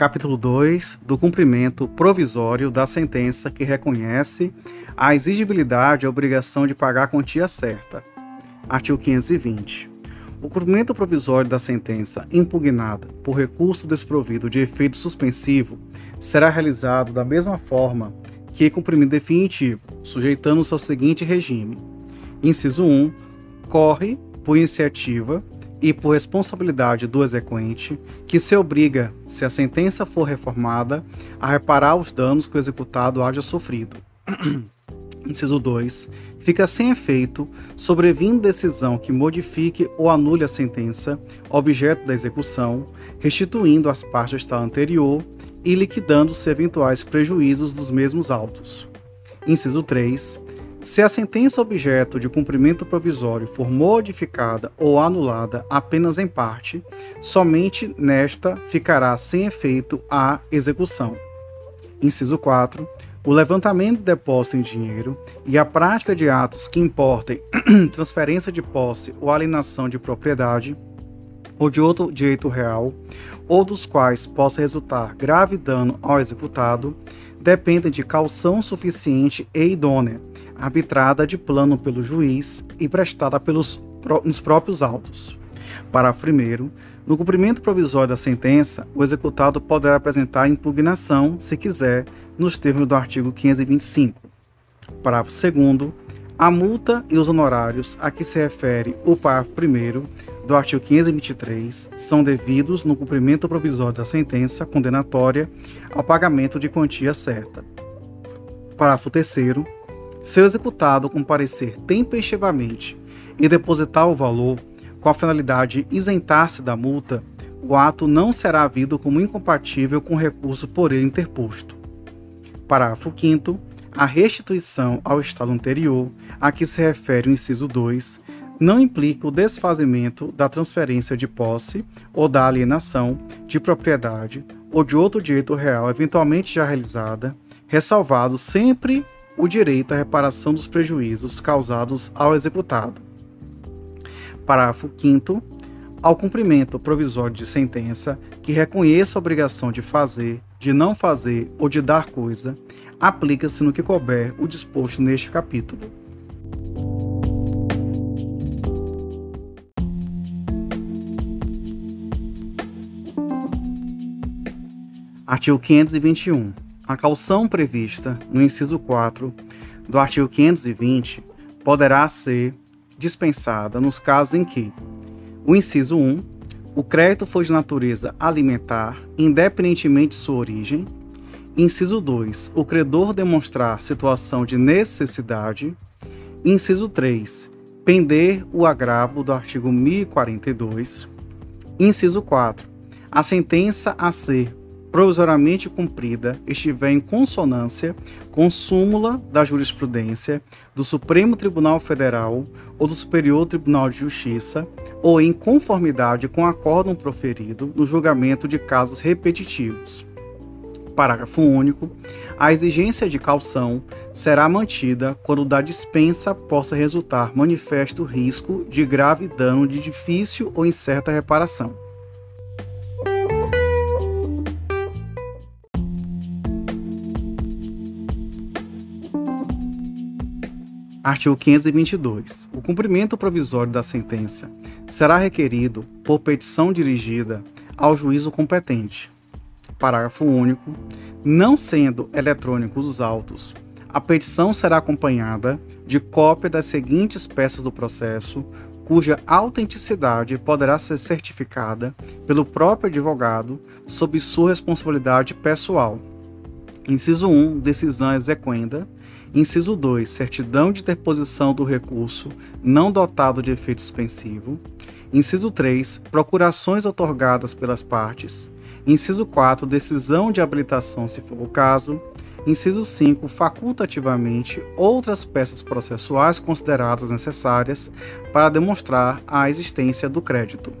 Capítulo 2 do cumprimento provisório da sentença que reconhece a exigibilidade e a obrigação de pagar a quantia certa. Artigo 520. O cumprimento provisório da sentença impugnada por recurso desprovido de efeito suspensivo será realizado da mesma forma que cumprimento definitivo, sujeitando-se ao seguinte regime: Inciso 1. Corre por iniciativa e por responsabilidade do exequente, que se obriga, se a sentença for reformada, a reparar os danos que o executado haja sofrido. Inciso 2. Fica sem efeito, sobrevindo decisão que modifique ou anule a sentença, objeto da execução, restituindo as partes do estado anterior e liquidando-se eventuais prejuízos dos mesmos autos. Inciso 3. Se a sentença objeto de cumprimento provisório for modificada ou anulada apenas em parte, somente nesta ficará sem efeito a execução. Inciso 4. O levantamento de depósito em dinheiro e a prática de atos que importem transferência de posse ou alienação de propriedade ou de outro direito real, ou dos quais possa resultar grave dano ao executado, dependem de calção suficiente e idônea, arbitrada de plano pelo juiz e prestada pelos nos próprios autos. Parágrafo 1. No cumprimento provisório da sentença, o executado poderá apresentar impugnação, se quiser, nos termos do artigo 525. Parágrafo 2. A multa e os honorários a que se refere o parágrafo 1 do artigo 523 são devidos no cumprimento provisório da sentença condenatória ao pagamento de quantia certa. Parágrafo 3. Se o executado comparecer tempestivamente e depositar o valor com a finalidade de isentar-se da multa, o ato não será havido como incompatível com o recurso por ele interposto. Parágrafo 5 a restituição ao estado anterior, a que se refere o inciso 2, não implica o desfazimento da transferência de posse ou da alienação de propriedade ou de outro direito real eventualmente já realizada, ressalvado sempre o direito à reparação dos prejuízos causados ao executado. Parágrafo 5 ao cumprimento provisório de sentença que reconheça a obrigação de fazer, de não fazer ou de dar coisa, aplica-se no que couber o disposto neste capítulo. Artigo 521. A calção prevista no inciso 4 do artigo 520 poderá ser dispensada nos casos em que o inciso 1 o crédito for de natureza alimentar, independentemente de sua origem, Inciso 2. O credor demonstrar situação de necessidade. Inciso 3. Pender o agravo do artigo 1042. Inciso 4. A sentença a ser provisoriamente cumprida estiver em consonância com súmula da jurisprudência do Supremo Tribunal Federal ou do Superior Tribunal de Justiça ou em conformidade com acórdão proferido no julgamento de casos repetitivos parágrafo único, a exigência de calção será mantida quando da dispensa possa resultar manifesto risco de grave dano de difícil ou incerta reparação. Artigo 522. O cumprimento provisório da sentença será requerido por petição dirigida ao juízo competente, Parágrafo único. Não sendo eletrônicos os autos, a petição será acompanhada de cópia das seguintes peças do processo, cuja autenticidade poderá ser certificada pelo próprio advogado sob sua responsabilidade pessoal. Inciso 1, decisão exequenda. Inciso 2, certidão de interposição do recurso não dotado de efeito suspensivo. Inciso 3, procurações otorgadas pelas partes. Inciso 4, decisão de habilitação, se for o caso. Inciso 5, facultativamente, outras peças processuais consideradas necessárias para demonstrar a existência do crédito.